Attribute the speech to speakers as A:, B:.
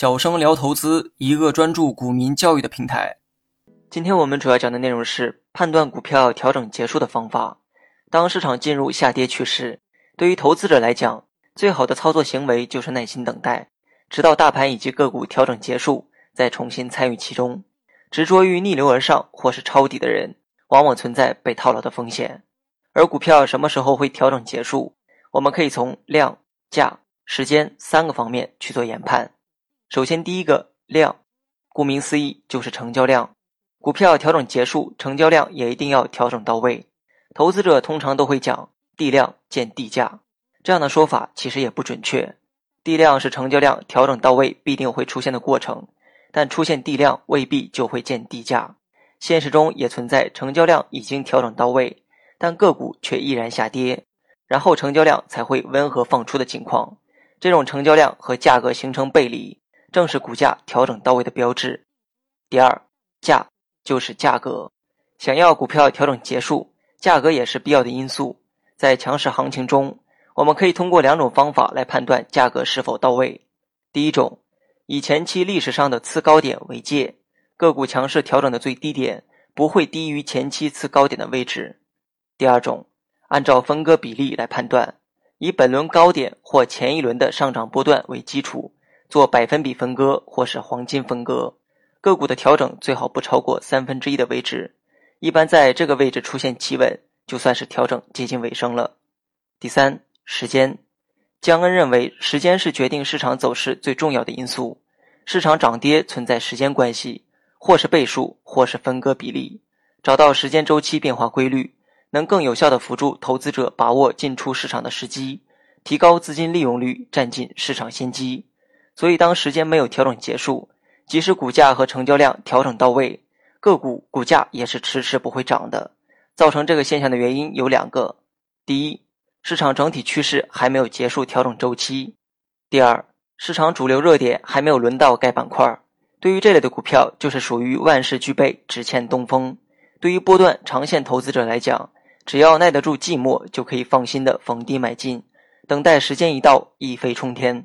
A: 小生聊投资，一个专注股民教育的平台。今天我们主要讲的内容是判断股票调整结束的方法。当市场进入下跌趋势，对于投资者来讲，最好的操作行为就是耐心等待，直到大盘以及个股调整结束，再重新参与其中。执着于逆流而上或是抄底的人，往往存在被套牢的风险。而股票什么时候会调整结束，我们可以从量、价、时间三个方面去做研判。首先，第一个量，顾名思义就是成交量。股票调整结束，成交量也一定要调整到位。投资者通常都会讲地量见地价，这样的说法其实也不准确。地量是成交量调整到位必定会出现的过程，但出现地量未必就会见地价。现实中也存在成交量已经调整到位，但个股却依然下跌，然后成交量才会温和放出的情况。这种成交量和价格形成背离。正是股价调整到位的标志。第二，价就是价格，想要股票调整结束，价格也是必要的因素。在强势行情中，我们可以通过两种方法来判断价格是否到位。第一种，以前期历史上的次高点为界，个股强势调整的最低点不会低于前期次高点的位置。第二种，按照分割比例来判断，以本轮高点或前一轮的上涨波段为基础。做百分比分割或是黄金分割，个股的调整最好不超过三分之一的位置，一般在这个位置出现企稳，就算是调整接近尾声了。第三，时间，江恩认为时间是决定市场走势最重要的因素，市场涨跌存在时间关系，或是倍数，或是分割比例，找到时间周期变化规律，能更有效的辅助投资者把握进出市场的时机，提高资金利用率，占尽市场先机。所以，当时间没有调整结束，即使股价和成交量调整到位，个股股价也是迟迟不会涨的。造成这个现象的原因有两个：第一，市场整体趋势还没有结束调整周期；第二，市场主流热点还没有轮到该板块。对于这类的股票，就是属于万事俱备，只欠东风。对于波段长线投资者来讲，只要耐得住寂寞，就可以放心的逢低买进，等待时间一到，一飞冲天。